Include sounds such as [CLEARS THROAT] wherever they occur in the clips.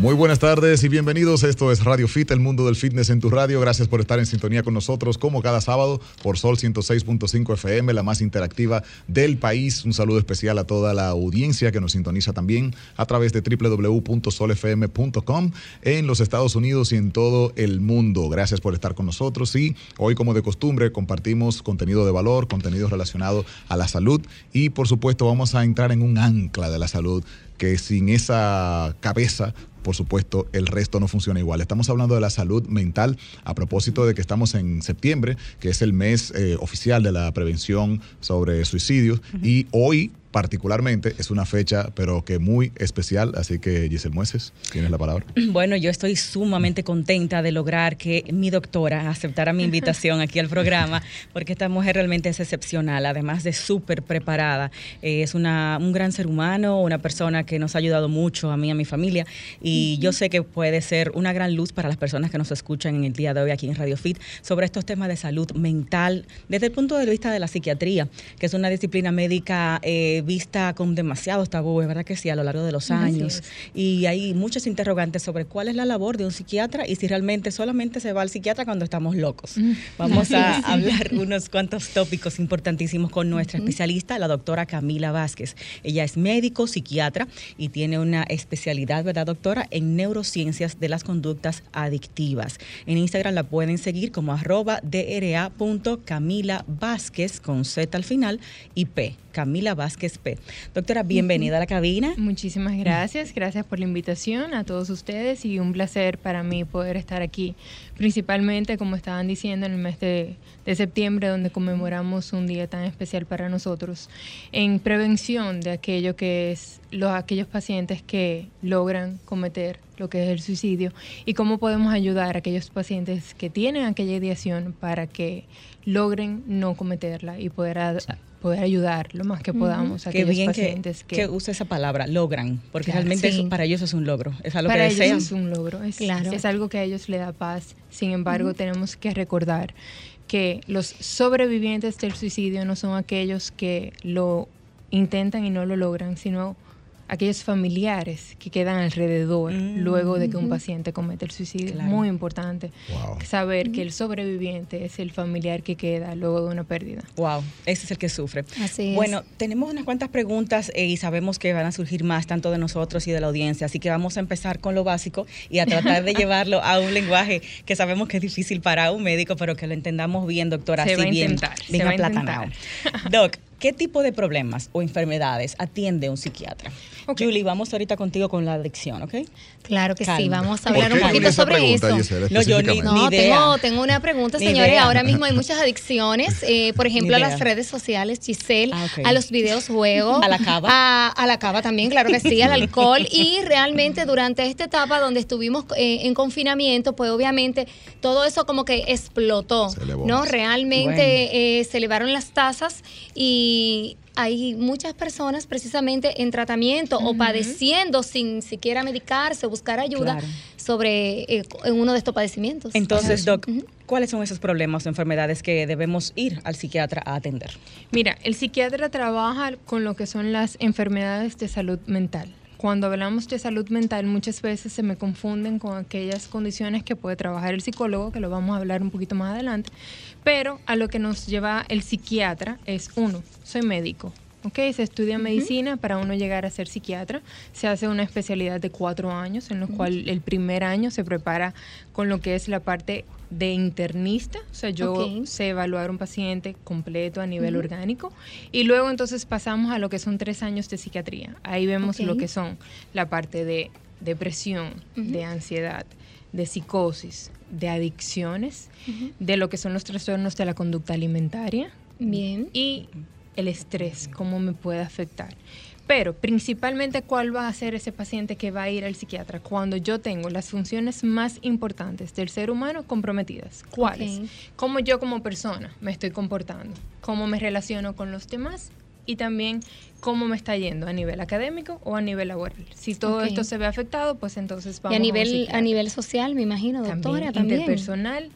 Muy buenas tardes y bienvenidos. Esto es Radio Fit, el mundo del fitness en tu radio. Gracias por estar en sintonía con nosotros como cada sábado por Sol 106.5 FM, la más interactiva del país. Un saludo especial a toda la audiencia que nos sintoniza también a través de www.solfm.com en los Estados Unidos y en todo el mundo. Gracias por estar con nosotros y hoy como de costumbre compartimos contenido de valor, contenido relacionado a la salud y por supuesto vamos a entrar en un ancla de la salud que sin esa cabeza por supuesto, el resto no funciona igual. Estamos hablando de la salud mental a propósito de que estamos en septiembre, que es el mes eh, oficial de la prevención sobre suicidios, y hoy particularmente es una fecha, pero que muy especial. Así que, Giselle Mueces, tienes la palabra. [CLEARS THROAT] Bueno, yo estoy sumamente contenta de lograr que mi doctora aceptara mi invitación aquí al programa, porque esta mujer realmente es excepcional, además de súper preparada. Eh, es una, un gran ser humano, una persona que nos ha ayudado mucho a mí y a mi familia. Y yo sé que puede ser una gran luz para las personas que nos escuchan en el día de hoy aquí en Radio Fit sobre estos temas de salud mental desde el punto de vista de la psiquiatría, que es una disciplina médica. Eh, vista con demasiados tabúes, ¿verdad que sí? A lo largo de los años. Y hay muchos interrogantes sobre cuál es la labor de un psiquiatra y si realmente solamente se va al psiquiatra cuando estamos locos. Vamos a [LAUGHS] hablar unos cuantos tópicos importantísimos con nuestra especialista, la doctora Camila Vázquez. Ella es médico, psiquiatra y tiene una especialidad, ¿verdad, doctora? En neurociencias de las conductas adictivas. En Instagram la pueden seguir como arroba dra.camila Vázquez con Z al final y P. Camila Vázquez P. Doctora, bienvenida a la cabina. Muchísimas gracias, gracias por la invitación a todos ustedes y un placer para mí poder estar aquí, principalmente como estaban diciendo en el mes de, septiembre, donde conmemoramos un día tan especial para nosotros, en prevención de aquello que es los aquellos pacientes que logran cometer lo que es el suicidio y cómo podemos ayudar a aquellos pacientes que tienen aquella ideación para que logren no cometerla y poder poder ayudar lo más que podamos a aquellos pacientes que, que, use esa palabra, logran, porque realmente para ellos es un logro, es algo para que ellos es un logro, es, es algo que a ellos le da paz. Sin embargo, tenemos que recordar que los sobrevivientes del suicidio no son aquellos que lo intentan y no lo logran, sino aquellos familiares que quedan alrededor mm. luego de que un paciente comete el suicidio. Muy importante saber que el sobreviviente es el familiar que queda luego de una pérdida. Wow, ese es el que sufre. Así bueno, tenemos unas cuantas preguntas eh, y sabemos que van a surgir más tanto de nosotros y de la audiencia, así que vamos a empezar con lo básico y a tratar de [LAUGHS] llevarlo a un lenguaje que sabemos que es difícil para un médico, pero que lo entendamos bien, doctora, se así va a bien, intentar, bien aplatanado. Doc, ¿Qué tipo de problemas o enfermedades atiende un psiquiatra? Julie, vamos ahorita contigo con la adicción, ¿ok? Claro que sí, vamos a hablar un poquito sobre eso. no, yo ni, no, tengo, tengo, una pregunta, señores. Ahora mismo hay [LAUGHS] muchas adicciones, eh, por ejemplo, a las redes sociales, Giselle, ah, a los videos juegos. A la cava. A, a, la cava también, claro que sí, al [LAUGHS] alcohol. y realmente durante esta etapa donde estuvimos eh, en confinamiento, pues obviamente todo eso como que explotó, ¿no? Realmente eh, se elevaron las tasas y hay muchas personas precisamente en tratamiento o padeciendo sin siquiera medicarse o buscar ayuda sobre eh, uno de estos padecimientos. Entonces, Doc, ¿cuáles son esos problemas o enfermedades que debemos ir al psiquiatra a atender? Mira, el psiquiatra trabaja con lo que son las enfermedades de salud mental. Cuando hablamos de salud mental muchas veces se me confunden con aquellas condiciones que puede trabajar el psicólogo, que lo vamos a hablar un poquito más adelante, pero a lo que nos lleva el psiquiatra es uno, soy médico. ¿ok? Se estudia medicina para uno llegar a ser psiquiatra. Se hace una especialidad de cuatro años, en lo cual el primer año se prepara con lo que es la parte de internista, o sea, yo sé evaluar un paciente completo a nivel orgánico y luego entonces pasamos a lo que son tres años de psiquiatría. Ahí vemos lo que son la parte de depresión, de ansiedad, de psicosis, de adicciones, de lo que son los trastornos de la conducta alimentaria. Bien. Y el estrés, cómo me puede afectar. Pero principalmente, ¿cuál va a ser ese paciente que va a ir al psiquiatra cuando yo tengo las funciones más importantes del ser humano comprometidas? ¿Cuáles? ¿Cómo yo como persona me estoy comportando? ¿Cómo me relaciono con los demás? Y también cómo me está yendo a nivel académico o a nivel laboral. Si todo esto se ve afectado, pues entonces vamos y a nivel a, nivel social, me imagino, doctora, también, interpersonal.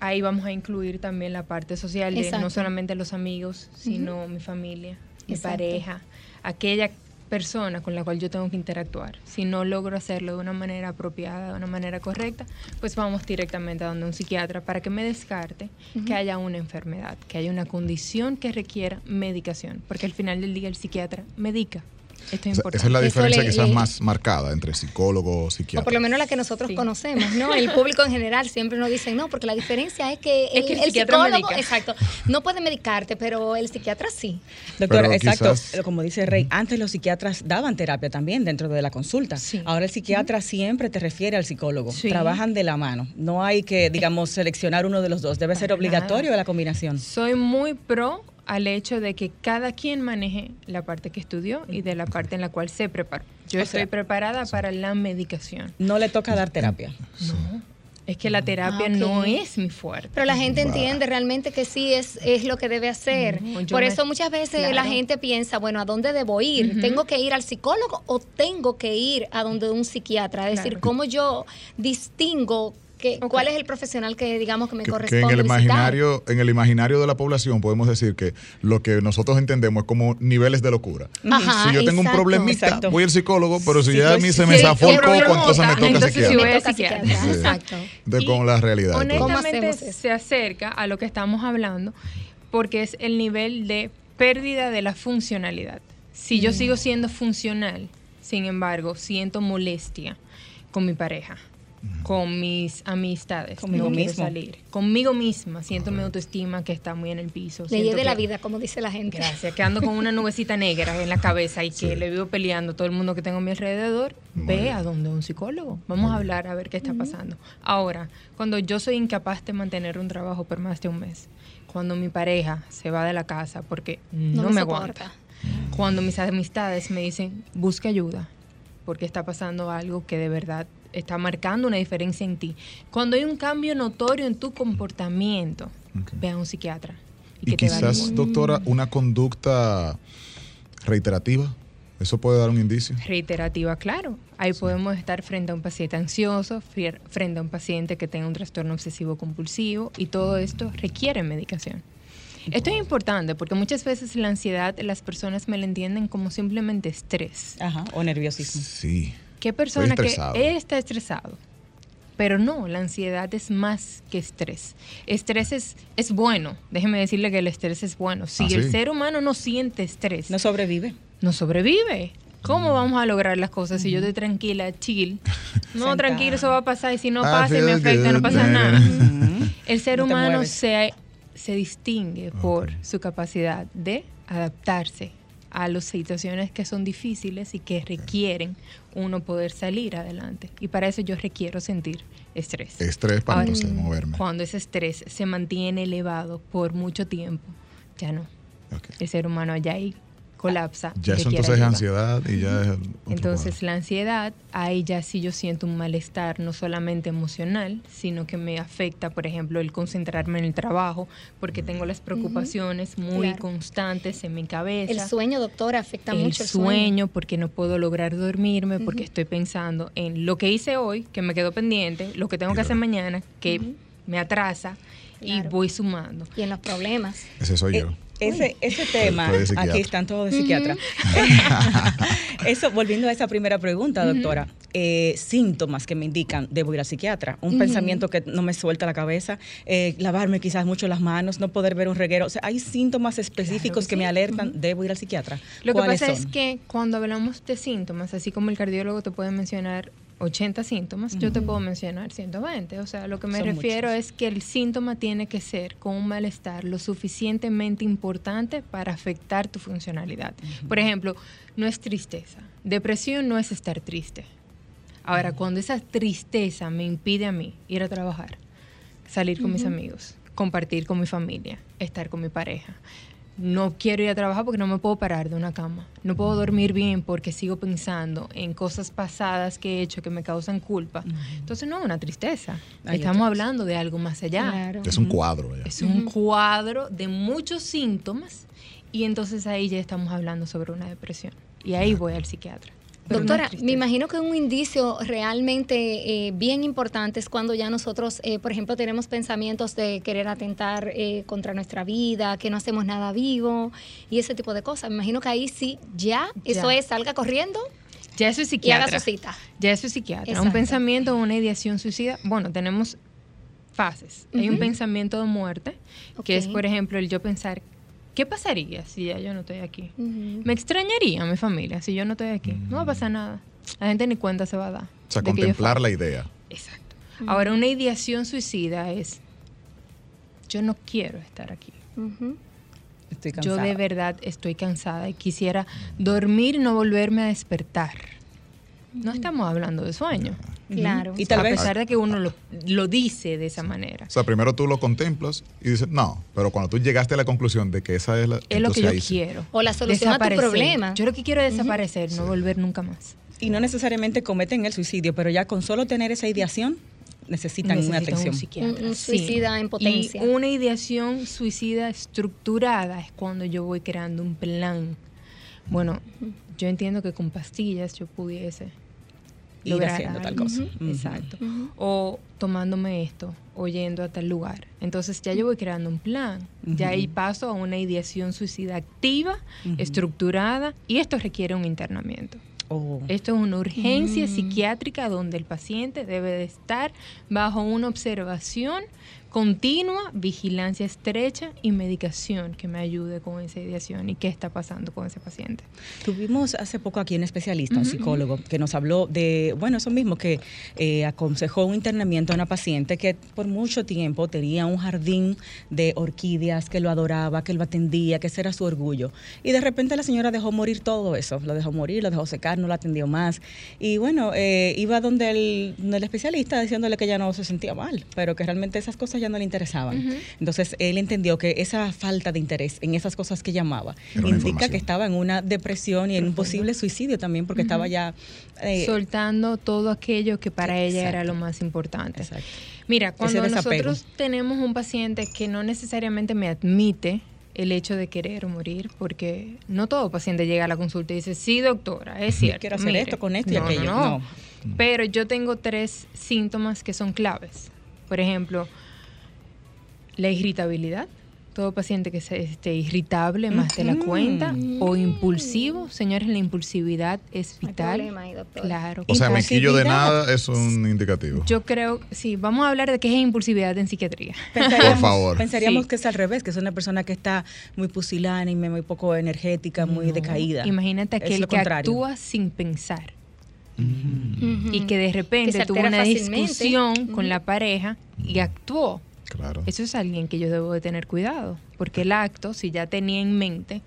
Ahí vamos a incluir también la parte social de no solamente los amigos, sino mi familia, mi pareja, aquella persona con la cual yo tengo que interactuar. Si no logro hacerlo de una manera apropiada, de una manera correcta, pues vamos directamente a donde un psiquiatra para que me descarte que haya una enfermedad, que haya una condición que requiera medicación, porque al final del día el psiquiatra medica. Esto es importante. Esa es la diferencia quizás más marcada entre psicólogo, psiquiatra. O por lo menos la que nosotros conocemos, ¿no? El público en general siempre nos dice, no, porque la diferencia es que el, psicólogo, exacto, no puede medicarte, pero el psiquiatra sí. Doctora, exacto, como dice Rey, antes los psiquiatras daban terapia también dentro de la consulta. Ahora el psiquiatra siempre te refiere al psicólogo. Trabajan de la mano. No hay que, digamos, seleccionar uno de los dos. Debe ser obligatorio la combinación. Soy muy pro al hecho de que cada quien maneje la parte que estudió y de la parte en la cual se preparó. Yo estoy preparada para la medicación. No le toca dar terapia. No. Es que la terapia ah, no es mi fuerte. Pero la gente entiende realmente que sí es, es lo que debe hacer. Por eso muchas veces la gente piensa, bueno, ¿a dónde debo ir? ¿Tengo que ir al psicólogo o tengo que ir a donde un psiquiatra? Es decir, ¿cómo yo distingo ¿Cuál es el profesional que digamos que me corresponde? Que en el imaginario, en el imaginario de la población podemos decir que lo que nosotros entendemos es como niveles de locura. si yo tengo un problemita, voy al psicólogo, pero si ya a mí pues, se me zafó el coco, entonces me toca psiquiatra. Exacto. De con la realidad. Honestamente se acerca a lo que estamos hablando porque es el nivel de pérdida de la funcionalidad. Si yo mm. sigo siendo funcional, sin embargo, siento molestia con mi pareja con mis amistades. Conmigo mismo. salir. Conmigo misma. Siento mi autoestima que está muy en el piso. Le de la vida, como dice la gente. Gracias. Que ando con una nubecita negra en la cabeza y que le vivo peleando a todo el mundo que tengo a mi alrededor. ve a donde un psicólogo. Vamos a hablar a ver qué está pasando. Ahora, cuando yo soy incapaz de mantener un trabajo por más de un mes, cuando mi pareja se va de la casa porque no, me, aguanta, cuando mis amistades me dicen, busca ayuda, porque está pasando algo que de verdad está marcando una diferencia en ti. Cuando hay un cambio notorio en tu comportamiento, ve a un psiquiatra. Y, quizás, doctora, una conducta reiterativa. ¿Eso puede dar un indicio? Reiterativa, claro. Ahí podemos estar frente a un paciente ansioso, frente a un paciente que tenga un trastorno obsesivo compulsivo y todo esto requiere medicación. Esto es importante porque muchas veces la ansiedad las personas me la entienden como simplemente estrés. Ajá, o nerviosismo. Sí. ¿Qué persona que está estresado? Pero no, la ansiedad es más que estrés. Estrés es, es bueno. Déjeme decirle que el estrés es bueno. Si ¿Ah, el ser humano no siente estrés. No sobrevive. No sobrevive. ¿Cómo mm. vamos a lograr las cosas si yo estoy tranquila, chill? [LAUGHS] No, tranquilo, eso va a pasar y si no ah, pasa y me afecta, no pasa nada. El ser humano se, se distingue por su capacidad de adaptarse a las situaciones que son difíciles y que requieren uno poder salir adelante. Y para eso yo requiero sentir estrés. Estrés para no moverme. Cuando ese estrés se mantiene elevado por mucho tiempo, ya no. El ser humano ya ahí colapsa. Ya eso entonces es ansiedad y ya es Entonces la ansiedad, ahí ya sí yo siento un malestar, no solamente emocional, sino que me afecta, por ejemplo, el concentrarme en el trabajo, porque tengo las preocupaciones muy constantes en mi cabeza. El sueño, doctora, afecta mucho el sueño. porque no puedo lograr dormirme, porque estoy pensando en lo que hice hoy, que me quedó pendiente, lo que tengo que hacer mañana, que me atrasa. Y voy sumando. Y en los problemas. Ese soy yo. Ese, ese tema, aquí están todos de psiquiatra. Eso, volviendo a esa primera pregunta, doctora, eh, síntomas que me indican, debo ir al psiquiatra, un pensamiento que no me suelta la cabeza, eh, lavarme quizás mucho las manos, no poder ver un reguero, o sea, hay síntomas específicos que, me alertan, debo ir al psiquiatra. Lo que pasa es que cuando hablamos de síntomas, así como el cardiólogo te puede mencionar 80 síntomas, yo te puedo mencionar 120. O sea, lo que me refiero es que el síntoma tiene que ser con un malestar lo suficientemente importante para afectar tu funcionalidad. Por ejemplo, no es tristeza. Depresión no es estar triste. Ahora, cuando esa tristeza me impide a mí ir a trabajar, salir con mis amigos, compartir con mi familia, estar con mi pareja, no quiero ir a trabajar porque no me puedo parar de una cama. No puedo dormir bien porque sigo pensando en cosas pasadas que he hecho que me causan culpa. Entonces no es una tristeza. Estamos hablando de algo más allá. Es un cuadro. Es un cuadro de muchos síntomas Y entonces ahí ya estamos hablando sobre una depresión. Y ahí voy al psiquiatra. Doctora, me imagino que un indicio realmente eh, bien importante es cuando ya nosotros, eh, por ejemplo, tenemos pensamientos de querer atentar eh, contra nuestra vida, que no hacemos nada vivo y ese tipo de cosas. Me imagino que ahí sí, ya, eso es, salga corriendo. Ya eso es psiquiatra. Y haga su cita. Ya eso es psiquiatra. Un pensamiento, una ideación suicida. Bueno, tenemos fases. Hay un pensamiento de muerte, que es, por ejemplo, el yo pensar ¿Qué pasaría si ya yo no estoy aquí? Me extrañaría a mi familia si yo no estoy aquí. No va a pasar nada. La gente ni cuenta se va a dar. O sea, contemplar la idea. Exacto. Ahora, una ideación suicida es, yo no quiero estar aquí. Estoy yo de verdad estoy cansada y quisiera dormir y no volverme a despertar. No estamos hablando de sueño. Claro. Y tal a pesar de que uno lo, dice de esa manera. O sea, primero tú lo contemplas y dices, no, pero cuando tú llegaste a la conclusión de que esa es la... Es lo que yo quiero. O la solución a tu problema. Yo lo que quiero es desaparecer, no volver nunca más. Y no necesariamente cometen el suicidio, pero ya con solo tener esa ideación necesitan, una atención. Un, suicida en potencia. Y una ideación suicida estructurada es cuando yo voy creando un plan. Bueno, yo entiendo que con pastillas yo pudiese ir haciendo tal cosa. Exacto. O tomándome esto, o yendo a tal lugar. Entonces ya yo voy creando un plan. Ya ahí paso a una ideación suicida activa, estructurada, y esto requiere un internamiento. Oh. Esto es una urgencia mm. psiquiátrica donde el paciente debe de estar bajo una observación continua, vigilancia estrecha y medicación que me ayude con esa ideación y qué está pasando con ese paciente. Tuvimos hace poco aquí un especialista, un psicólogo, que nos habló de, bueno, eso mismo, que eh, aconsejó un internamiento a una paciente que por mucho tiempo tenía un jardín de orquídeas, que lo adoraba, que lo atendía, que ese era su orgullo. Y de repente la señora dejó morir todo eso, lo dejó morir, lo dejó secar, no lo atendió más. Y bueno, eh, iba donde el, el especialista diciéndole que ya no se sentía mal, pero que realmente esas cosas ya no le interesaban. Entonces él entendió que esa falta de interés en esas cosas que llamaba indica que estaba en una depresión y en un posible suicidio también porque estaba ya eh, soltando todo aquello que para ella era lo más importante. Mira, cuando nosotros tenemos un paciente que no necesariamente me admite el hecho de querer morir, porque no todo paciente llega a la consulta y dice, sí, doctora, es cierto. Quiero hacer esto con esto y aquello. no. Pero yo tengo tres síntomas que son claves. Por ejemplo, la irritabilidad. Todo paciente que esté irritable más de la cuenta o impulsivo, señores, la impulsividad es vital. claro. O sea, me quillo de nada es un indicativo. Yo creo, sí, vamos a hablar de qué es impulsividad en psiquiatría. [LAUGHS] Por favor. Pensaríamos que es al revés, que es una persona que está muy pusilánime, muy poco energética, muy decaída. Imagínate aquel que actúa sin pensar. Y que de repente tuvo una discusión con la pareja y actuó eso es alguien que yo debo de tener cuidado, porque el acto, si ya tenía en mente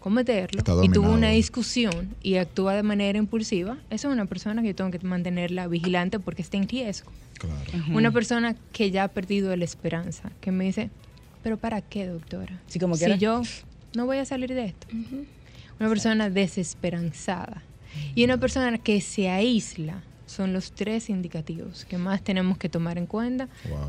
cometerlo y tuvo una discusión y actúa de manera impulsiva, esa es una persona que yo tengo que mantenerla vigilante porque está en riesgo. Una persona que ya ha perdido la esperanza, que me dice, pero ¿para qué, doctora? si como si yo no voy a salir de esto. Una persona desesperanzada. Y una persona que se aísla son los tres indicativos que más tenemos que tomar en cuenta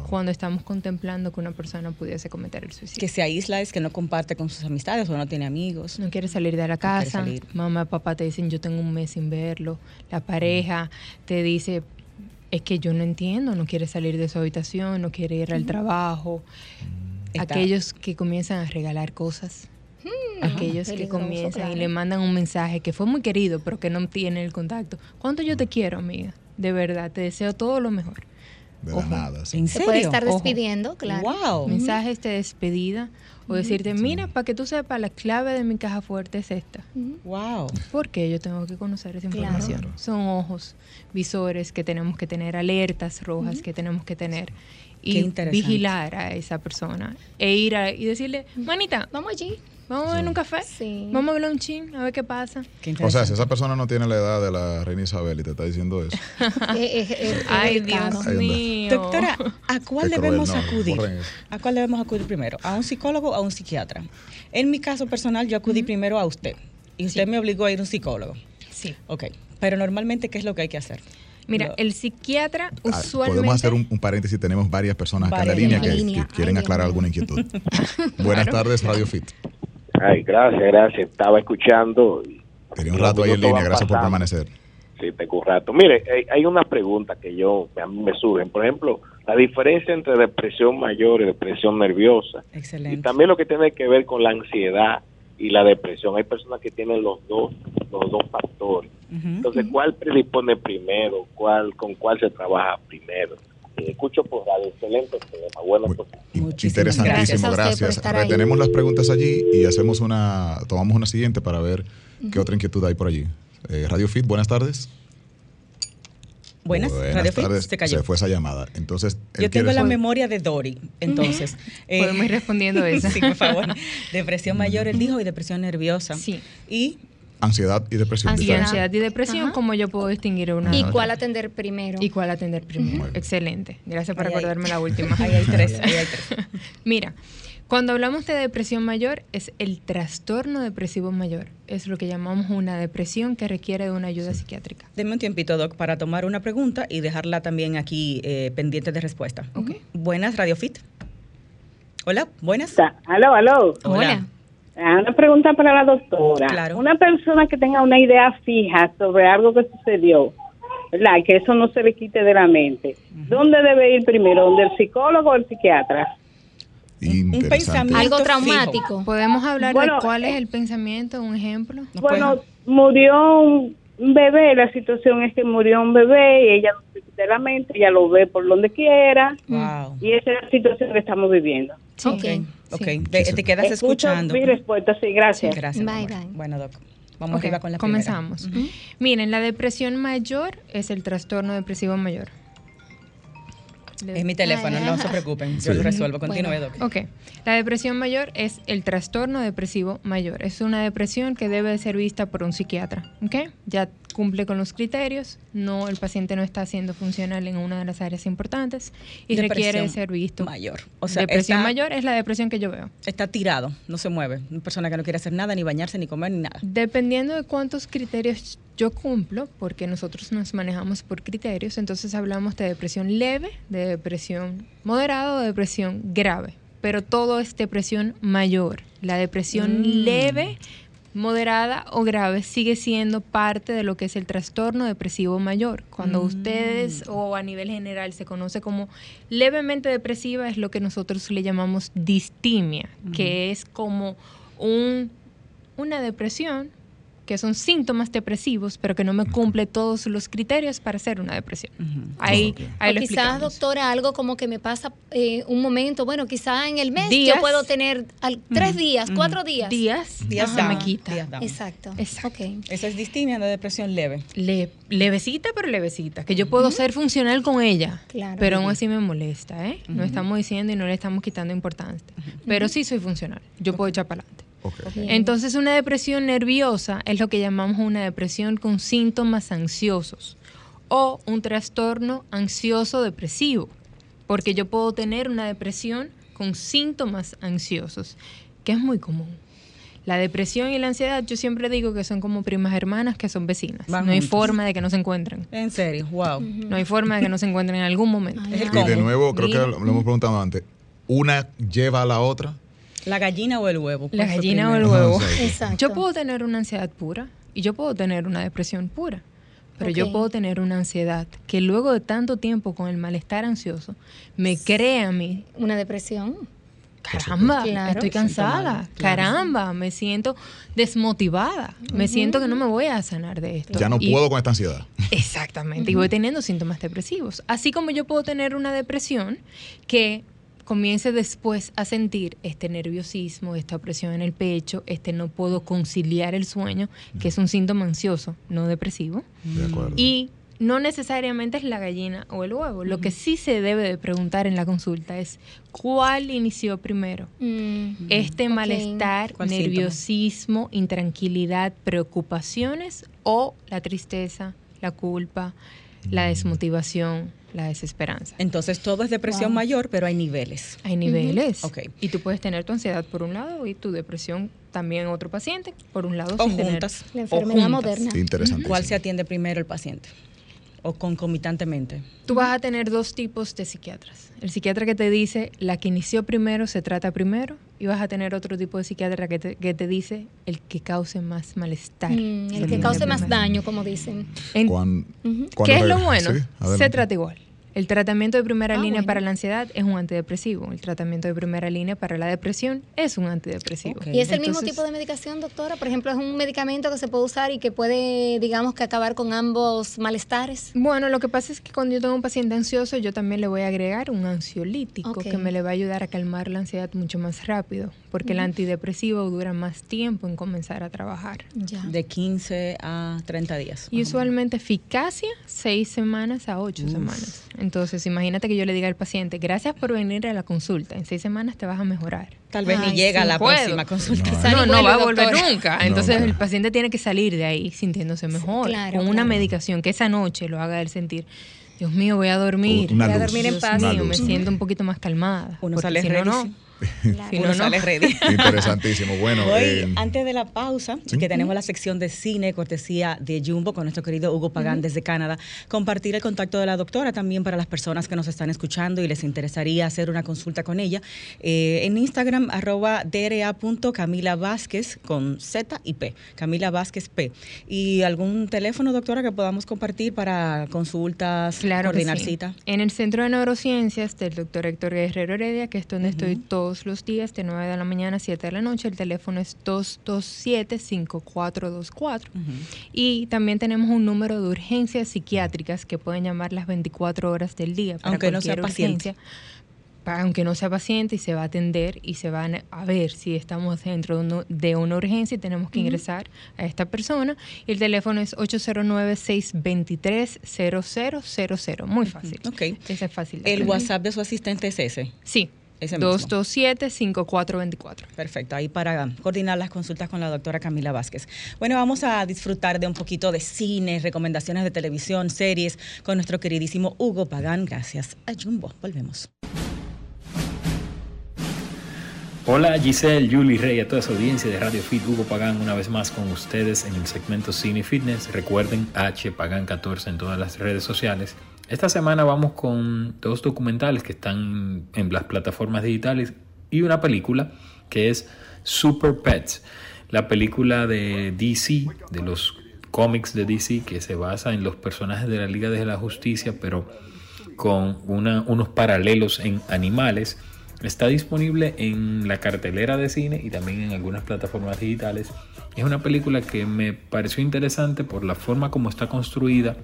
cuando estamos contemplando que una persona pudiese cometer el suicidio. Que se aísla es que no comparte con sus amistades o no tiene amigos. No quiere salir de la casa. Mamá, papá te dicen yo tengo un mes sin verlo. La pareja te dice es que yo no entiendo, no quiere salir de su habitación, no quiere ir al trabajo. Aquellos que comienzan a regalar cosas. Aquellos que comienzan y le mandan un mensaje que fue muy querido, pero que no tiene el contacto. ¿Cuánto yo te quiero, amiga? De verdad, te deseo todo lo mejor. De nada. ¿En Se puede estar despidiendo, claro. Wow. Mensajes de despedida o decirte, mira, para que tú sepas, la clave de mi caja fuerte es esta. Wow. Porque yo tengo que conocer esa información. Son ojos, visores que tenemos que tener, alertas rojas que tenemos que tener y vigilar a esa persona e ir a, y decirle, manita, vamos allí. Vamos a ver un café. Sí. Vamos a ver un chin, a ver qué pasa. o sea, si esa persona no tiene la edad de la reina Isabel y te está diciendo eso. Eh, eh, eh, Ay, Dios mío. Doctora, [LAUGHS] ¿a cuál debemos acudir? ¿A cuál debemos acudir primero? ¿A un psicólogo o a un psiquiatra? En mi caso personal, yo acudí primero a usted. Y usted me obligó a ir a un psicólogo. Sí. Ok. Pero normalmente, ¿qué es lo que hay que hacer? Mira, el psiquiatra ah, usualmente... Podemos hacer un, paréntesis, tenemos varias personas acá en la línea que, quieren aclarar alguna inquietud. [LAUGHS] Buenas tardes, Radio Fit. Ay, gracias, gracias. Estaba escuchando. Tenía un rato ahí en línea, gracias por permanecer. Sí, tengo un rato. Mire, hay una pregunta que yo, a mí me surgen. Por ejemplo, la diferencia entre depresión mayor y depresión nerviosa. Excelente. Y también lo que tiene que ver con la ansiedad y la depresión. Hay personas que tienen los dos, los dos factores. Entonces, ¿cuál predispone primero? ¿Cuál, ¿Con cuál se trabaja primero? Escucho por radio, excelente tema. Bueno, pues, Interesantísimo, gracias. Retenemos las preguntas allí y hacemos una, tomamos una siguiente para ver qué otra inquietud hay por allí. Eh, Radio Fit, buenas tardes. Buenas, Radio tardes. Fit, se cayó. Se fue esa llamada. Entonces, yo tengo la memoria de Dori. Entonces, eh, podemos ir respondiendo [LAUGHS] eso. sí, por favor. Depresión mayor, él dijo, y depresión nerviosa. Sí. Y Ansiedad y depresión. Ansiedad, y depresión, ¿cómo yo puedo distinguir una? ¿Y cuál atender primero? ¿Y cuál atender primero? Excelente. Gracias por recordarme la última. Ahí hay tres. [LAUGHS] Ahí hay tres. Mira, cuando hablamos de depresión mayor, es el trastorno depresivo mayor. Es lo que llamamos una depresión que requiere de una ayuda psiquiátrica. Deme un tiempito, Doc, para tomar una pregunta y dejarla también aquí eh, pendiente de respuesta. Okay. Buenas, Radio Fit. Hola, buenas. Aló, aló. Hola. Ah, una pregunta para la doctora. Una persona que tenga una idea fija sobre algo que sucedió, ¿verdad? Que eso no se le quite de la mente. ¿Dónde debe ir primero? ¿Dónde el psicólogo o el psiquiatra? Un pensamiento algo traumático. Podemos hablar de cuál es el pensamiento, un ejemplo. Bueno, murió un bebé, la situación es que murió un bebé y ella no se quita de la mente, ella lo ve por donde quiera. Y esa es la situación que estamos viviendo. Ok, okay. Te, quedas escuchando. Mi respuesta, sí, gracias. gracias. Bye, bye. Bueno, Doc. Vamos arriba con la Comenzamos. Miren, la depresión mayor es el trastorno depresivo mayor. Es mi teléfono, no se preocupen, yo lo resuelvo. Continúe, Doc. Ok. La depresión mayor es el trastorno depresivo mayor. Es una depresión que debe ser vista por un psiquiatra. ¿Ok? Ya cumple con los criterios, no el paciente no está siendo funcional en una de las áreas importantes y requiere ser visto. Mayor. O sea, depresión mayor es la depresión que yo veo. Está tirado, no se mueve. Una persona que no quiere hacer nada, ni bañarse, ni comer, ni nada. Dependiendo de cuántos criterios yo cumplo, porque nosotros nos manejamos por criterios, entonces hablamos de depresión leve, de depresión moderada o de depresión grave. Pero todo es depresión mayor. La depresión mm. leve moderada o grave sigue siendo parte de lo que es el trastorno depresivo mayor. Cuando mm. ustedes o a nivel general se conoce como levemente depresiva es lo que nosotros le llamamos distimia, que es como un, una depresión que son síntomas depresivos, pero que no me cumple todos los criterios para ser una depresión. Ahí, ahí o quizás, doctora, algo como que me pasa eh, un momento, bueno, quizás en el mes yo puedo tener tres días, cuatro días. Días, días se me quita. Exacto. Exacto. Esa es distinta de depresión leve. levecita, pero levecita, que yo puedo ser funcional con ella, pero aún así me molesta, ¿eh? No estamos diciendo y no le estamos quitando importancia, pero sí soy funcional, yo puedo echar para adelante. Entonces una depresión nerviosa es lo que llamamos una depresión con síntomas ansiosos o un trastorno ansioso depresivo, porque yo puedo tener una depresión con síntomas ansiosos, que es muy común. La depresión y la ansiedad, yo siempre digo que son como primas hermanas que son vecinas. no hay forma de que no se encuentren. En serio, wow. No hay forma de que no se encuentren en algún momento. y de nuevo, creo que lo hemos preguntado antes, ¿una lleva a la otra? ¿La gallina o el huevo? La gallina o el huevo. Exacto. Yo puedo tener una ansiedad pura y yo puedo tener una depresión pura. Pero yo puedo tener una ansiedad que luego de tanto tiempo con el malestar ansioso me crea a mí. Una depresión. Caramba, estoy cansada. Caramba, me siento desmotivada. Me siento que no me voy a sanar de esto. Ya no puedo con esta ansiedad. [LAUGHS] Exactamente. Y voy teniendo síntomas depresivos. Así como yo puedo tener una depresión que comience después a sentir este nerviosismo, esta opresión en el pecho, este no puedo conciliar el sueño, que es un síntoma ansioso, no depresivo. Y no necesariamente es la gallina o el huevo. Lo que sí se debe de preguntar en la consulta es cuál inició primero. Mm. Este malestar, nerviosismo, intranquilidad, preocupaciones o la tristeza, la culpa, la desmotivación, la desesperanza. Entonces todo es depresión mayor, pero hay niveles. Hay niveles. Y tú puedes tener tu ansiedad por un lado y tu depresión también en otro paciente, por un lado. O juntas. la enfermedad moderna. Interesante. ¿Cuál se atiende primero el paciente? O concomitantemente? Tú vas a tener dos tipos de psiquiatras. El psiquiatra que te dice la que inició primero se trata primero y vas a tener otro tipo de psiquiatra que te, que te dice el que cause más malestar. Mm, el que cause más daño, como dicen. ¿Qué es lo bueno? se trata igual. El tratamiento de primera ah, línea para la ansiedad es un antidepresivo. El tratamiento de primera línea para la depresión es un antidepresivo. ¿Y es el mismo tipo de medicación, doctora? Por ejemplo, ¿es un medicamento que se puede usar y que puede, digamos, que acabar con ambos malestares? Bueno, lo que pasa es que cuando yo tengo un paciente ansioso, yo también le voy a agregar un ansiolítico que me le va a ayudar a calmar la ansiedad mucho más rápido, porque el antidepresivo dura más tiempo en comenzar a trabajar. Ya. De 15 a 30 días. Y usualmente eficacia, 6 semanas a 8 semanas. Entonces, imagínate que yo le diga al paciente, gracias por venir a la consulta, en seis semanas te vas a mejorar. Tal vez ni llega a la próxima consulta. No, no, va a volver nunca. Entonces el paciente tiene que salir de ahí sintiéndose mejor, con una medicación que esa noche lo haga él sentir. Dios mío, voy a dormir. voy a dormir en paz. Mío, me siento un poquito más calmada. Uno sale si no, no sale ready. [LAUGHS] Interesantísimo. Bueno, eh, antes de la pausa, que tenemos la sección de cine, cortesía de Jumbo, con nuestro querido Hugo Pagán desde Canadá, compartir el contacto de la doctora también para las personas que nos están escuchando y les interesaría hacer una consulta con ella. Eh, en Instagram, arroba dra.camila Vázquez con Z y P, Camila Vázquez P. ¿Y algún teléfono, doctora, que podamos compartir para consultas, claro coordinar cita? En el Centro de Neurociencias del doctor Héctor Guerrero Heredia, que es donde estoy todo los días de 9 de la mañana a 7 de la noche. El teléfono es 227-5424. Y también tenemos un número de urgencias psiquiátricas que pueden llamar las 24 horas del día. Para Aunque no sea paciente. aunque no sea paciente y se va a atender y se van a ver si estamos dentro de, una urgencia y tenemos que ingresar a esta persona. Y el teléfono es 809-623-0000. Muy fácil. Ok. Ese es fácil. ¿El WhatsApp de su asistente es ese? Sí, 227-5424. Perfecto, ahí para coordinar las consultas con la doctora Camila Vázquez. Bueno, vamos a disfrutar de un poquito de cine, recomendaciones de televisión, series con nuestro queridísimo Hugo Pagán. Gracias a Jumbo. Volvemos. Hola Giselle, Julie Rey, a toda su audiencia de Radio Fit, Hugo Pagán una vez más con ustedes en el segmento Cine Fitness. Recuerden H Pagán 14 en todas las redes sociales esta semana vamos con dos documentales que están en las plataformas digitales y una película que es Super Pets, la película de DC, de los cómics de DC, que se basa en los personajes de la Liga de la Justicia, pero con unos paralelos en animales. Está disponible en la cartelera de cine y también en algunas plataformas digitales. Es una película que me pareció interesante por la forma como está construida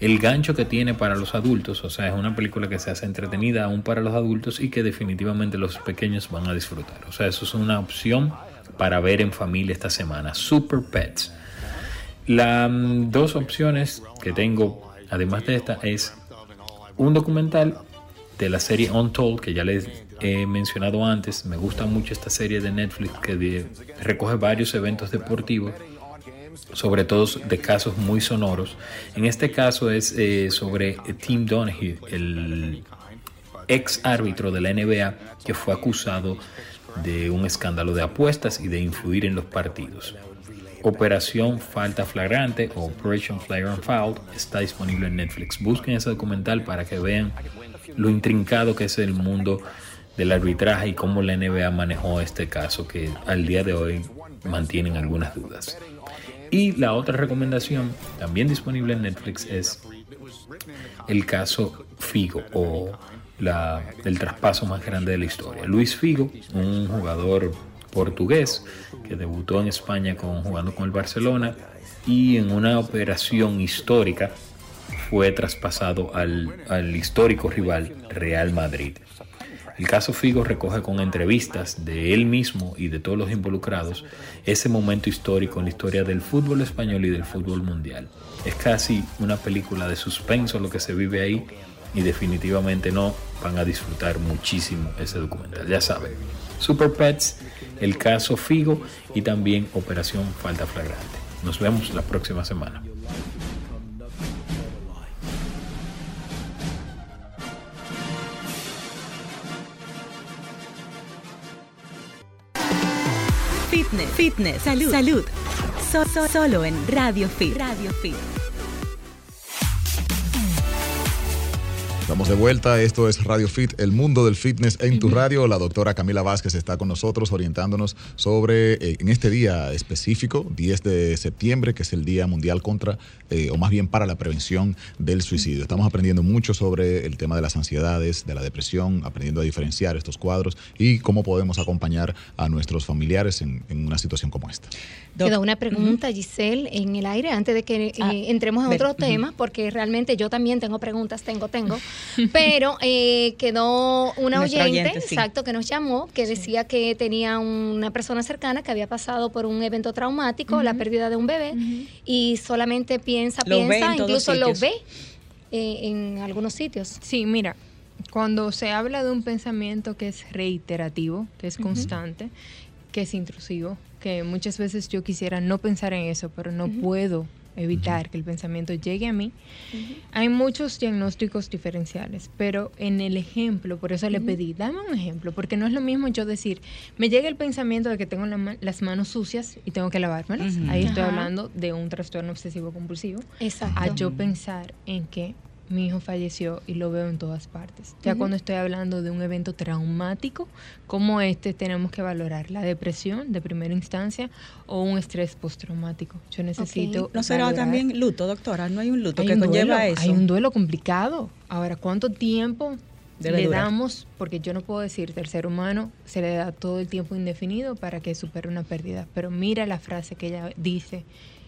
el gancho que tiene para los adultos, o sea, es una película que se hace entretenida aún para los adultos y que definitivamente los pequeños van a disfrutar. O sea, eso es una opción para ver en familia esta semana. Super Pets. Las mm, dos opciones que tengo, además de esta, es un documental de la serie Untold, que ya les he mencionado antes. Me gusta mucho esta serie de Netflix que recoge varios eventos deportivos sobre todo de casos muy sonoros. En este caso es eh, sobre Tim Donahue, el ex árbitro de la NBA que fue acusado de un escándalo de apuestas y de influir en los partidos. Operación Falta Flagrante o Operation Flagrant Foul está disponible en Netflix. Busquen ese documental para que vean lo intrincado que es el mundo del arbitraje y cómo la NBA manejó este caso que al día de hoy mantienen algunas dudas. Y la otra recomendación, también disponible en Netflix, es el caso Figo o la, el traspaso más grande de la historia. Luis Figo, un jugador portugués que debutó en España con, jugando con el Barcelona y en una operación histórica fue traspasado al, al histórico rival Real Madrid. El caso Figo recoge con entrevistas de él mismo y de todos los involucrados ese momento histórico en la historia del fútbol español y del fútbol mundial. Es casi una película de suspenso lo que se vive ahí y definitivamente no van a disfrutar muchísimo ese documental. Ya saben, Super Pets, el caso Figo y también Operación Falta Flagrante. Nos vemos la próxima semana. Fitness, salud, salud. solo en Radio Fit. Radio Fit. Estamos de vuelta, esto es Radio Fit, el mundo del fitness en tu radio. La doctora Camila Vázquez está con nosotros orientándonos sobre, eh, en este día específico, 10 de septiembre, que es el Día Mundial contra, eh, o más bien para la prevención del suicidio. Estamos aprendiendo mucho sobre el tema de las ansiedades, de la depresión, aprendiendo a diferenciar estos cuadros y cómo podemos acompañar a nuestros familiares en, una situación como esta. Quedó una pregunta, Giselle, en el aire antes de que ah, eh, entremos en otro tema, porque realmente yo también tengo preguntas, tengo, tengo. [LAUGHS] Pero eh, quedó una oyente, exacto, que nos llamó, que decía que tenía una persona cercana que había pasado por un evento traumático, la pérdida de un bebé, y solamente piensa, piensa, incluso lo ve eh, en algunos sitios. Sí, mira, cuando se habla de un pensamiento que es reiterativo, que es constante, que es intrusivo, que muchas veces yo quisiera no pensar en eso, pero no puedo evitar que el pensamiento llegue a mí. Hay muchos diagnósticos diferenciales, pero en el ejemplo, por eso le pedí, dame un ejemplo, porque no es lo mismo yo decir, me llega el pensamiento de que tengo las manos sucias y tengo que lavármelas. Ahí estoy hablando de un trastorno obsesivo compulsivo. Exacto. A yo pensar en que mi hijo falleció y lo veo en todas partes. Ya cuando estoy hablando de un evento traumático como este, tenemos que valorar la depresión de primera instancia o un estrés postraumático. Yo necesito. ¿No será también luto, doctora? ¿No hay un luto que conlleva eso? Hay un duelo complicado. Ahora, ¿cuánto tiempo le damos? Porque yo no puedo decirte, el ser humano se le da todo el tiempo indefinido para que supere una pérdida. Pero mira la frase que ella dice.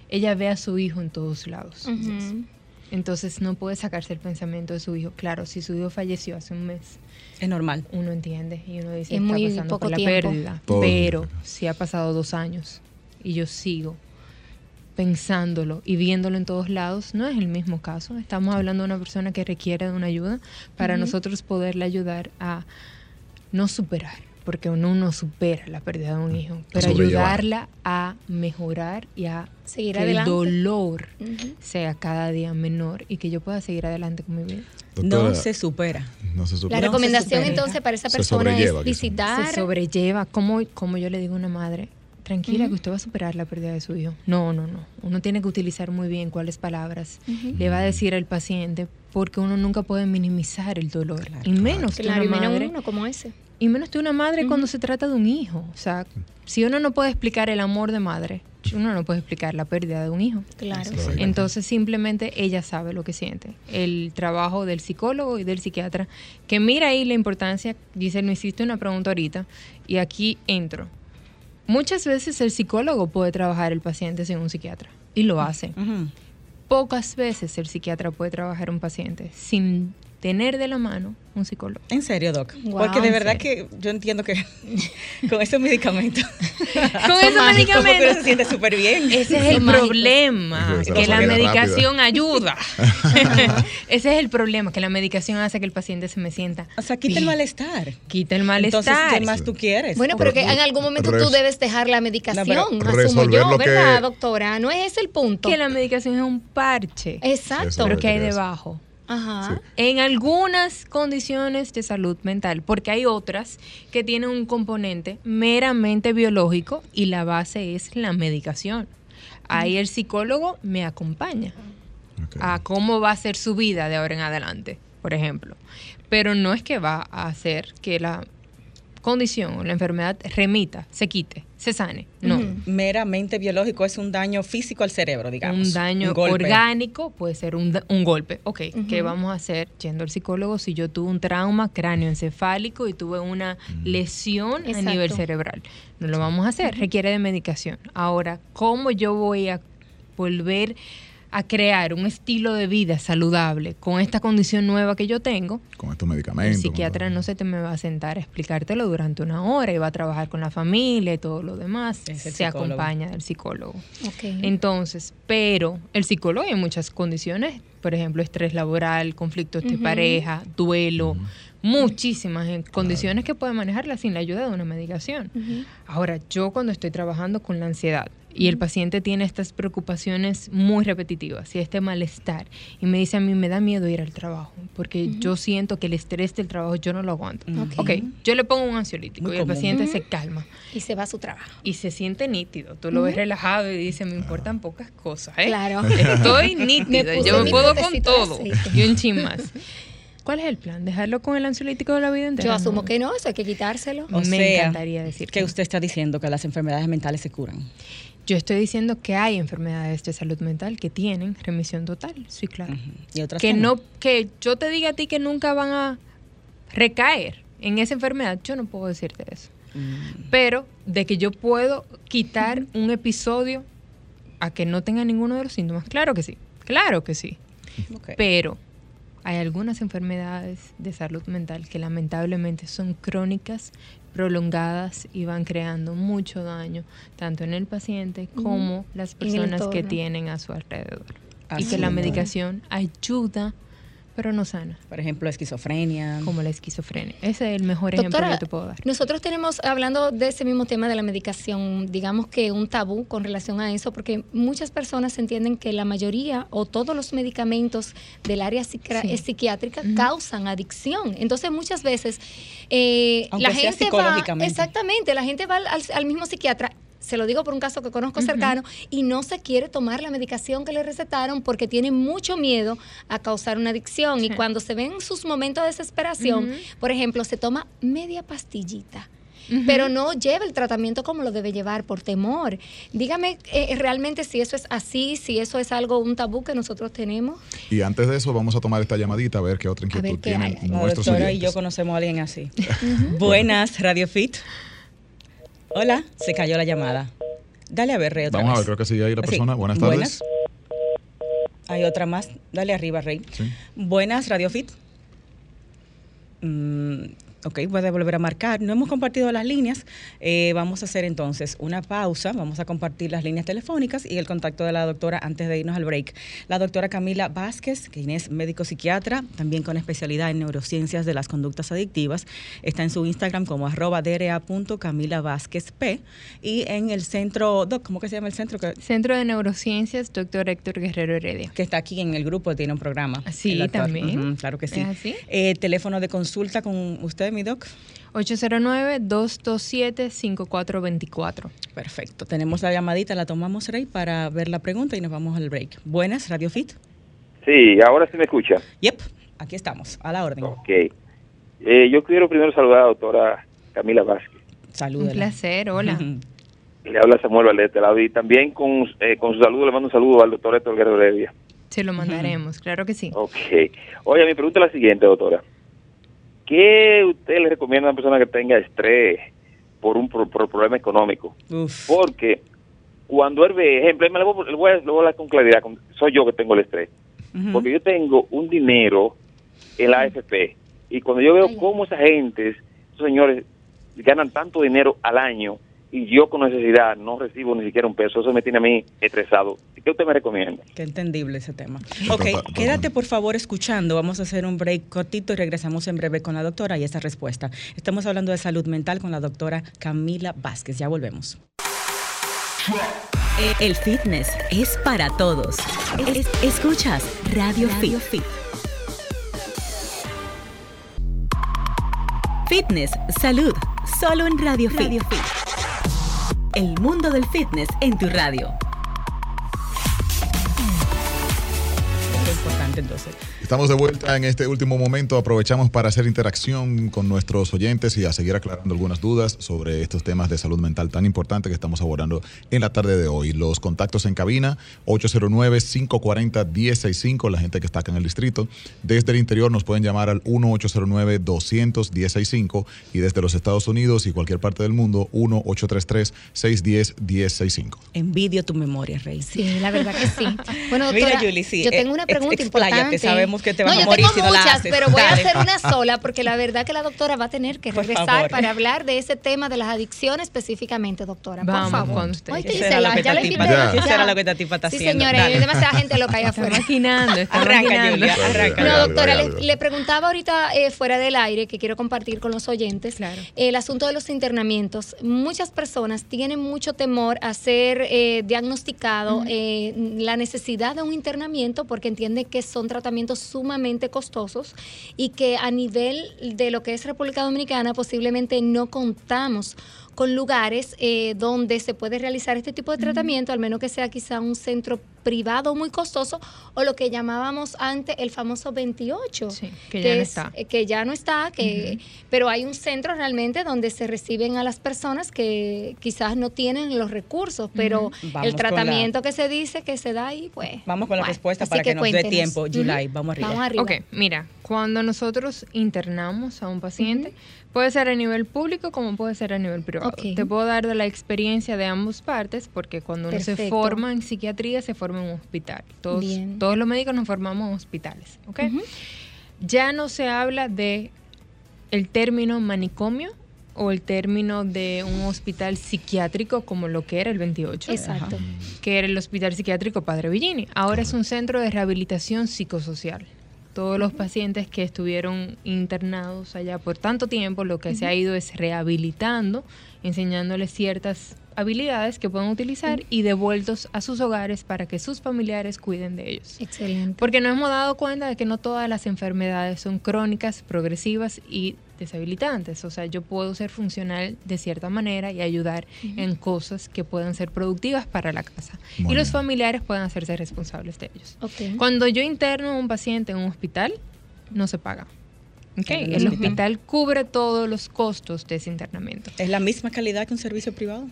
Ella ve a su hijo en todos lados. Entonces no puede sacarse el pensamiento de su hijo. Claro, si su hijo falleció hace un mes. Es normal. Uno entiende y uno dice, está pasando por la pérdida. pero si ha pasado dos años y yo sigo pensándolo y viéndolo en todos lados, no es el mismo caso. Estamos hablando de una persona que requiere de una ayuda para nosotros poderle ayudar a no superar porque uno no supera la pérdida de un mm. hijo, pero ayudarla a mejorar y a seguir que adelante. el dolor sea cada día menor y que yo pueda seguir adelante con mi vida. no se supera. No se supera. La recomendación entonces para esa persona es visitar. Se sobrelleva, como, como yo le digo a una madre, tranquila que usted va a superar la pérdida de su hijo. No, no, no. Uno tiene que utilizar muy bien cuáles palabras le va a decir al paciente porque uno nunca puede minimizar el dolor. y menos que una madre, uno como ese y menos de una madre cuando se trata de un hijo. O sea, si uno no puede explicar el amor de madre, uno no puede explicar la pérdida de un hijo. Claro. Entonces simplemente ella sabe lo que siente. El trabajo del psicólogo y del psiquiatra, que mira ahí la importancia, dice, me hiciste una pregunta ahorita, y aquí entro. Muchas veces el psicólogo puede trabajar el paciente sin un psiquiatra, y lo hace. Pocas veces el psiquiatra puede trabajar un paciente sin tener de la mano un psicólogo. En serio, Doc. Porque de verdad que yo entiendo que [LAUGHS] con esos medicamentos. [LAUGHS] con esos medicamentos. se siente súper bien. Ese es el problema, que la medicación ayuda. [LAUGHS] Ese es el problema, que la medicación hace que el paciente se me sienta. O sea, quita el malestar. Quita el malestar. Entonces, ¿qué más tú quieres? Bueno, pero, que en algún momento tú debes dejar la medicación, asumo yo, ¿verdad, doctora? No es ese el punto. Que la medicación es un parche. Exacto. Pero que hay debajo. Ajá. En algunas condiciones de salud mental, porque hay otras que tienen un componente meramente biológico y la base es la medicación. Ahí el psicólogo me acompaña a cómo va a ser su vida de ahora en adelante, por ejemplo. Pero no es que va a hacer que la condición o la enfermedad remita, se quite se sane. No. Meramente biológico es un daño físico al cerebro, digamos. Un daño orgánico puede ser un, golpe. Ok, ¿qué vamos a hacer yendo al psicólogo si yo tuve un trauma cráneoencefálico y tuve una lesión a nivel cerebral? No lo vamos a hacer, requiere de medicación. Ahora, ¿cómo yo voy a volver a crear un estilo de vida saludable con esta condición nueva que yo tengo, con estos medicamentos. El psiquiatra no se te me va a sentar a explicártelo durante una hora y va a trabajar con la familia y todo lo demás. Se acompaña del psicólogo. Entonces, pero el psicólogo en muchas condiciones, por ejemplo, estrés laboral, conflictos de pareja, duelo, muchísimas condiciones que puede manejarla sin la ayuda de una medicación. Ahora, yo cuando estoy trabajando con la ansiedad, y el paciente tiene estas preocupaciones muy repetitivas y este malestar y me dice a mí me da miedo ir al trabajo porque yo siento que el estrés del trabajo yo no lo aguanto. Ok, yo le pongo un ansiolítico y el paciente se calma. Y se va a su trabajo. Y se siente nítido. Tú lo ves relajado y dice, me importan pocas cosas. ¿eh? Claro. [LAUGHS] Estoy nítido, yo me puedo con todo y un chin más. ¿Cuál es el plan? ¿Dejarlo con el ansiolítico de la vida entera? Yo asumo que no, eso hay que quitárselo. Me encantaría decir que usted está diciendo que las enfermedades mentales se curan. Yo estoy diciendo que hay enfermedades de salud mental que tienen remisión total, sí, claro. Y otras que no, que yo te diga a ti que nunca van a recaer en esa enfermedad, yo no puedo decirte eso. Mm. Pero de que yo puedo quitar un episodio a que no tenga ninguno de los síntomas, claro que sí, claro que sí. Pero hay algunas enfermedades de salud mental que lamentablemente son crónicas, prolongadas y van creando mucho daño, tanto en el paciente como las personas que tienen a su alrededor. y que la medicación ayuda pero no sana. Por ejemplo, esquizofrenia. Como la esquizofrenia. Ese es el mejor ejemplo que te puedo dar. Nosotros tenemos, hablando de ese mismo tema de la medicación, digamos que un tabú con relación a eso, porque muchas personas entienden que la mayoría o todos los medicamentos del área psiquiátrica causan adicción. Entonces, muchas veces eh, la gente va. Exactamente, la gente va al mismo psiquiatra se lo digo por un caso que conozco cercano, y no se quiere tomar la medicación que le recetaron porque tiene mucho miedo a causar una adicción. Y cuando se ven sus momentos de desesperación, por ejemplo, se toma media pastillita. Pero no lleva el tratamiento como lo debe llevar por temor. Dígame eh, realmente si eso es así, si eso es algo, un tabú que nosotros tenemos. Y antes de eso, vamos a tomar esta llamadita a ver qué otra inquietud tienen nuestros doctora y yo conocemos a alguien así. Buenas, Radio Fit. Hola, se cayó la llamada. Dale a ver, Rey, otra Vamos a ver, creo que sí hay la persona. Buenas tardes. Buenas. Hay otra más. Dale arriba, Rey. Buenas, Radio Fit. Mm, Ok, puede volver a marcar. No hemos compartido las líneas. Eh, vamos a hacer entonces una pausa. Vamos a compartir las líneas telefónicas y el contacto de la doctora antes de irnos al break. La doctora Camila Vázquez, quien es médico psiquiatra, también con especialidad en neurociencias de las conductas adictivas, está en su Instagram como arroba P y en el centro, doc, ¿cómo que se llama el centro? Centro de Neurociencias, doctor Héctor Guerrero Heredia. Que está aquí en el grupo, tiene un programa. Sí, también. claro que sí. Eh, teléfono de consulta con usted, mi doc? 809-227-5424. Perfecto. Tenemos la llamadita, la tomamos, Rey, para ver la pregunta y nos vamos al break. Buenas, Radio Fit. Sí, ahora sí me escucha. Yep, aquí estamos, a la orden. Ok. Eh, yo quiero primero saludar a la doctora Camila Vázquez. Saludos. Un placer, hola. [LAUGHS] le habla Samuel Valete y también con, eh, con su saludo le mando un saludo al doctor Héctor Guerrero Heredia. Se lo mandaremos, claro que sí. Ok. Oye, mi pregunta es la siguiente, doctora. ¿Qué usted le recomienda a una persona que tenga estrés por un problema económico? Porque cuando él ve, ejemplo, le voy, le voy, a, hablar con claridad, soy yo que tengo el estrés. Porque yo tengo un dinero en la AFP y cuando yo veo cómo esa gente, esos señores, ganan tanto dinero al año y yo con necesidad no recibo ni siquiera un peso, eso me tiene a mí estresado. ¿Qué usted me recomienda? Qué entendible ese tema. Ok, quédate por favor escuchando, vamos a hacer un break cortito y regresamos en breve con la doctora y esa respuesta. Estamos hablando de salud mental con la doctora Camila Vázquez, ya volvemos. El fitness es para todos. escuchas Radio, Fit. Fit. Fitness, salud, solo en Radio, Radio Fit el mundo del fitness en tu radio. Entonces. Estamos de vuelta en este último momento. Aprovechamos para hacer interacción con nuestros oyentes y a seguir aclarando algunas dudas sobre estos temas de salud mental tan importantes que estamos abordando en la tarde de hoy. Los contactos en cabina, 809-540-1065, la gente que está acá en el distrito. Desde el interior nos pueden llamar al 1-809-200-1065 y desde los Estados Unidos y cualquier parte del mundo, 1-833-610-1065. Envidio tu memoria, Rey. Sí, la verdad que sí. [LAUGHS] Bueno, doctora, yo tengo una pregunta importante. Sabemos que te no, a yo morir tengo muchas, pero voy a hacer una [LAUGHS] sola porque la verdad que la doctora va a tener que regresar para hablar de ese tema de las adicciones específicamente, doctora. Por favor. Con usted. ya le ya. lo que te está Sí, señores, hay demasiada gente loca allá afuera. imaginando, está arranca, Julia, arranca. No, doctora, le, preguntaba ahorita eh, fuera del aire que quiero compartir con los oyentes claro. el asunto de los internamientos. Muchas personas tienen mucho temor a ser eh, diagnosticado eh, la necesidad de un internamiento porque entienden que son tratamientos sumamente costosos y que a nivel de lo que es República Dominicana posiblemente no contamos con lugares eh, donde se puede realizar este tipo de tratamiento, al menos que sea quizá un centro privado muy costoso o lo que llamábamos antes el famoso 28, que, ya no está. Eh, que ya no está, que, pero hay un centro realmente donde se reciben a las personas que quizás no tienen los recursos, pero el tratamiento que se dice que se da ahí, pues... Vamos con la respuesta para que, nos dé tiempo, July, vamos arriba. Vamos arriba. Ok, mira, cuando nosotros internamos a un paciente, Puede ser a nivel público como puede ser a nivel privado. Te puedo dar de la experiencia de ambas partes porque cuando uno se forma en psiquiatría se forma en un hospital. Todos, todos los médicos nos formamos en hospitales. Ya no se habla de el término manicomio o el término de un hospital psiquiátrico como lo que era el 28. Exacto. Que era el Hospital Psiquiátrico Padre Villini. Ahora es un centro de rehabilitación psicosocial todos los pacientes que estuvieron internados allá por tanto tiempo, lo que se ha ido es rehabilitando, enseñándoles ciertas habilidades que pueden utilizar y devueltos a sus hogares para que sus familiares cuiden de ellos. Excelente. Porque nos hemos dado cuenta de que no todas las enfermedades son crónicas, progresivas y deshabilitantes. O sea, yo puedo ser funcional de cierta manera y ayudar en cosas que puedan ser productivas para la casa. y los familiares puedan hacerse responsables de ellos. Cuando yo interno a un paciente en un hospital, no se paga. Okay. El hospital cubre todos los costos de ese internamiento. ¿Es la misma calidad que un servicio privado?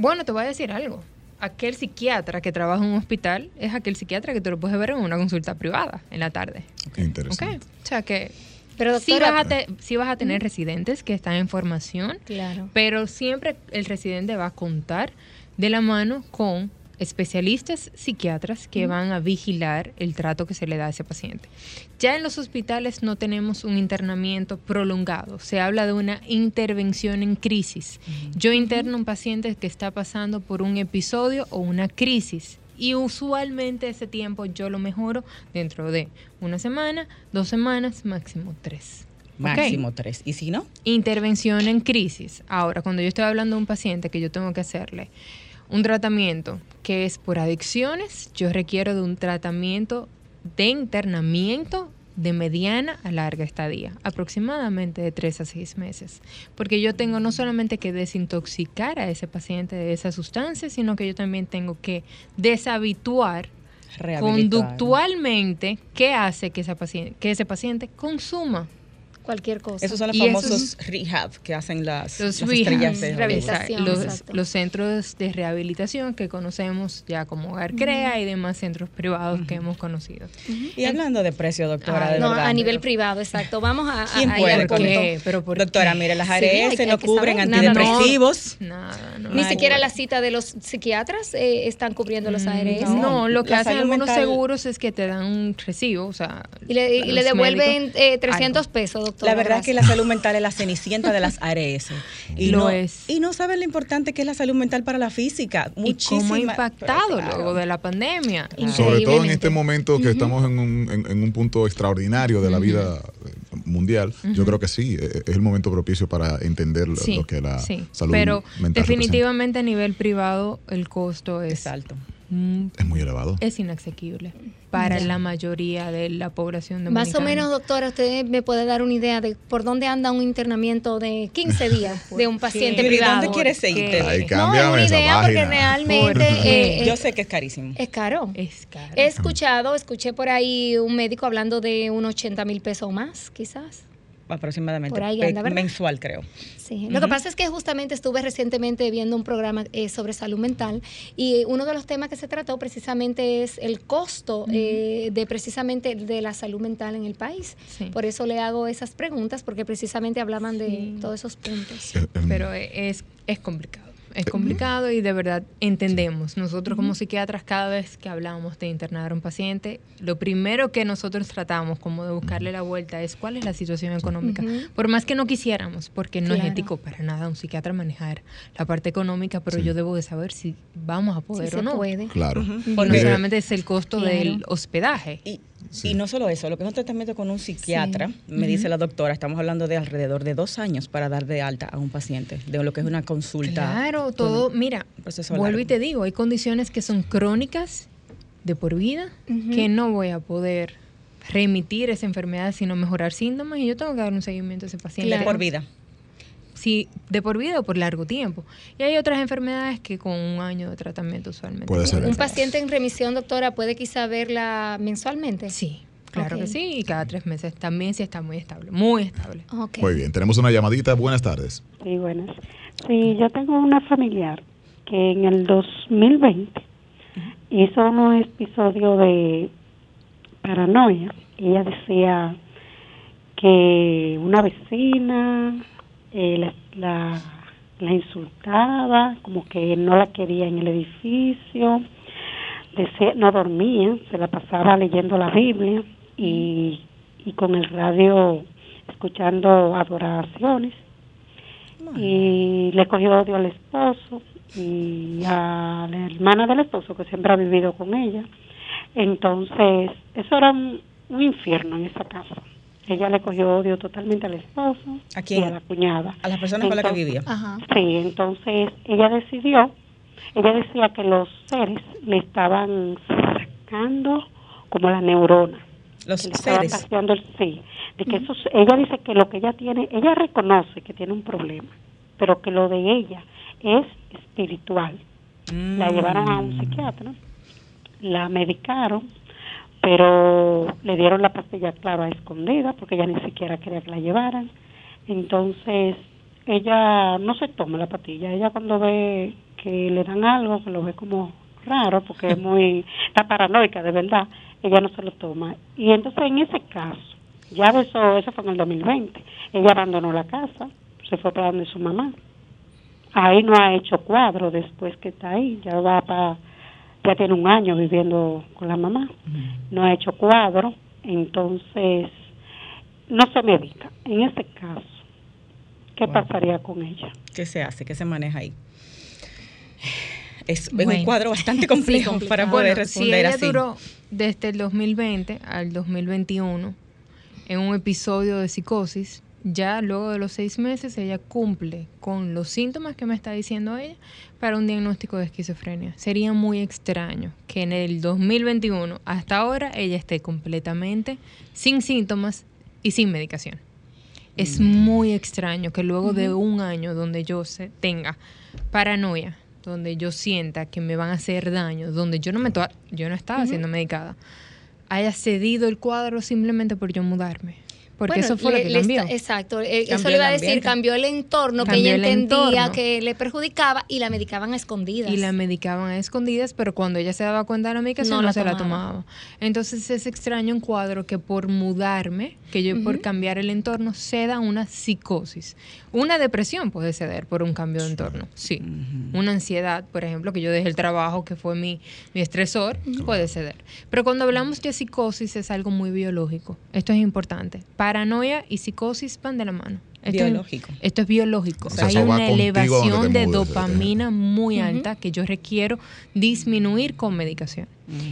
Bueno, te voy a decir algo. Aquel psiquiatra que trabaja en un hospital es aquel psiquiatra que te lo puedes ver en una consulta privada en la tarde. Qué interesante. O sea que pero sí, vas a sí vas a tener residentes que están en formación, claro. pero siempre el residente va a contar de la mano con especialistas psiquiatras que van a vigilar el trato que se le da a ese paciente. Ya en los hospitales no tenemos un internamiento prolongado, se habla de una intervención en crisis. Yo interno a un paciente que está pasando por un episodio o una crisis y usualmente ese tiempo yo lo mejoro dentro de una semana, dos semanas, máximo tres. Máximo tres. ¿Y si no? Intervención en crisis. Ahora, cuando yo estoy hablando de un paciente que yo tengo que hacerle un tratamiento que es por adicciones, yo requiero de un tratamiento de internamiento de mediana a larga estadía, aproximadamente de tres a seis meses. Porque yo tengo no solamente que desintoxicar a ese paciente de esa sustancia, sino que yo también tengo que deshabituar conductualmente qué hace que, esa paciente, que ese paciente consuma cualquier cosa. Esos son los famosos rehab que hacen las, los estrellas de rehabilitación. Los, centros de rehabilitación que conocemos ya como Hogar Crea y demás centros privados que hemos conocido. Y hablando de precio, doctora, no, a nivel privado, exacto. Vamos a, ¿Quién puede con Pero doctora, mire, las ARS no cubren antidepresivos. Nada, Ni siquiera la cita de los psiquiatras eh, están cubriendo los ARS. No, lo que hacen algunos seguros es que te dan un recibo, o sea, y le, devuelven 300 eh, pesos, La verdad es que la salud mental es la cenicienta de las [LAUGHS] ARS. Y Lo no, es. Y no saben lo importante que es la salud mental para la física. Muchísimo. cómo ha impactado luego de la pandemia. Sobre todo en este momento que estamos en un, en, un, punto extraordinario de la vida mundial, yo creo que sí, e, e, es el momento propicio para entender lo, que la salud Pero definitivamente a nivel privado el costo es alto. Mm. Es muy elevado. Es inasequible para la mayoría de la población dominicana. Más o menos, doctora, usted me puede dar una idea de por dónde anda un internamiento de 15 [LAUGHS] días de un paciente privado. ¿Dónde quiere seguir? Ahí no, es una idea porque realmente... Eh, Yo sé que es carísimo. Es caro. Es caro. He escuchado, escuché por ahí un médico hablando de unos 80 mil pesos más, quizás aproximadamente. mensual, creo. Sí. Lo que pasa es que justamente estuve recientemente viendo un programa eh, sobre salud mental y uno de los temas que se trató precisamente es el costo eh, de precisamente de la salud mental en el país. Por eso le hago esas preguntas, porque precisamente hablaban de todos esos puntos. Eh, Pero es, es complicado es complicado y de verdad entendemos. Nosotros como psiquiatras cada vez que hablamos de internar a un paciente, lo primero que nosotros tratamos como de buscarle la vuelta es cuál es la situación económica. Por más que no quisiéramos, porque no es ético para nada un psiquiatra manejar la parte económica, pero yo debo de saber si vamos a poder o no. Puede. Claro. Porque solamente es el costo del hospedaje. Y, y no solo eso, lo que es un tratamiento con un psiquiatra, me dice la doctora, estamos hablando de alrededor de dos años para dar de alta a un paciente, de lo que es una consulta. Claro, todo, mira, vuelvo y te digo, hay condiciones que son crónicas de por vida, que no voy a poder remitir esa enfermedad, sino mejorar síntomas y yo tengo que dar un seguimiento a ese paciente. Por vida. Si de por vida o por largo tiempo. Y hay otras enfermedades que con un año de tratamiento usualmente. Puede ser. Un paciente en remisión, doctora, puede quizá verla mensualmente. Sí. Claro que sí, y cada tres meses también sí está muy estable, muy estable. Muy bien, tenemos una llamadita. Buenas tardes. Sí, buenas. Sí, yo tengo una familiar que en el 2020 hizo unos episodios de paranoia. Ella decía que una vecina eh, la, la, insultaba, como que no la quería en el edificio, no dormía, se la pasaba leyendo la Biblia y, y con el radio escuchando adoraciones. Y le cogió odio al esposo y a la hermana del esposo que siempre ha vivido con ella. Entonces, eso era un, infierno en esa casa. Ella le cogió odio totalmente al esposo ¿A y a la cuñada. A las personas con las que vivía. Sí, entonces ella decidió, ella decía que los seres le estaban sacando como la neurona. Los seres. El, sí, de que eso, ella dice que lo que ella tiene, ella reconoce que tiene un problema, pero que lo de ella es espiritual. La llevaron a un mm. psiquiatra, la medicaron, pero le dieron la pastilla, claro, a escondida, porque ella ni siquiera quería que la llevaran. Entonces, ella no se toma la pastilla. Ella cuando ve que le dan algo, que lo ve como raro, porque es [LAUGHS] muy, está paranoica de verdad, ella no se lo toma. Y entonces en ese caso, ya eso, eso fue en el 2020, ella abandonó la casa, se fue para donde su mamá ahí no ha hecho cuadro después que está ahí, ya va para, ya tiene un año viviendo con la mamá, no ha hecho cuadro, entonces no se medica. En ese caso, ¿qué pasaría con ella? ¿Qué se hace? ¿Qué se maneja ahí? Es, un cuadro bastante complejo para poder responder si ella duró desde el 2020 al 2021 en un episodio de psicosis, ya luego de los seis meses ella cumple con los síntomas que me está diciendo ella para un diagnóstico de esquizofrenia. Sería muy extraño que en el 2021 hasta ahora ella esté completamente sin síntomas y sin medicación. Es mm. muy extraño que luego de un año donde yo se tenga paranoia, donde yo sienta que me van a hacer daño, donde yo no me yo no estaba siendo medicada, haya cedido el cuadro simplemente por yo mudarme. Porque eso fue lo que cambió. exacto, eh, eso le iba a decir, cambió el entorno que ella entendía que le perjudicaba y la medicaban a escondidas. Y la medicaban a escondidas, pero cuando ella se daba cuenta de la medicación no, se la tomaba. Entonces es extraño un cuadro que por mudarme, que yo por cambiar el entorno, ceda una psicosis. Una depresión puede ceder por un cambio de entorno, sí. Una ansiedad, por ejemplo, que yo dejé el trabajo, que fue mi, mi estresor, puede ceder. Pero cuando hablamos de psicosis es algo muy biológico. Esto es importante. Paranoia y psicosis van de la mano. Esto biológico. Es, esto es biológico. Hay una elevación de dopamina muy alta que yo requiero disminuir con medicación.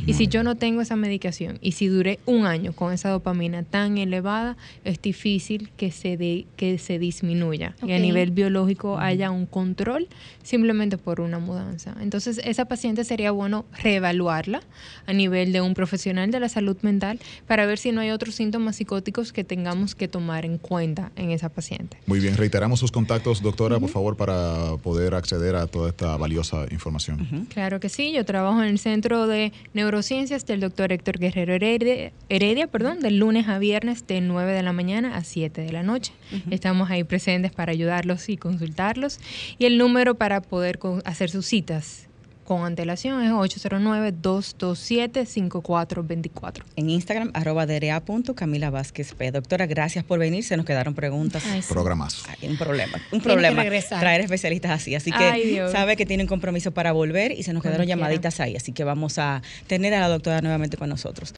Y si yo no tengo esa medicación y si duré un año con esa dopamina tan elevada, es difícil que se, que se disminuya y a nivel biológico haya un control simplemente por una mudanza. Entonces, esa paciente sería bueno reevaluarla a nivel de un profesional de la salud mental para ver si no hay otros síntomas psicóticos que tengamos que tomar en cuenta en esa paciente. Muy bien, reiteramos sus contactos, doctora, por favor, para poder acceder a toda esta valiosa información. Claro que sí, yo trabajo en el Centro de Neurociencias del doctor Héctor Guerrero Heredia, perdón, del lunes a viernes de 9 de la mañana a 7 de la noche. Estamos ahí presentes para ayudarlos y consultarlos. Y el número para poder hacer sus citas con antelación es 809-227-5424. En Instagram, arroba Camila Vázquez P. Doctora, gracias por venir. Se nos quedaron preguntas. Programas. un problema. Un problema. Traer especialistas así. Así que sabe que tienen compromiso para volver y se nos quedaron llamaditas ahí. Así que vamos a tener a la doctora nuevamente con nosotros.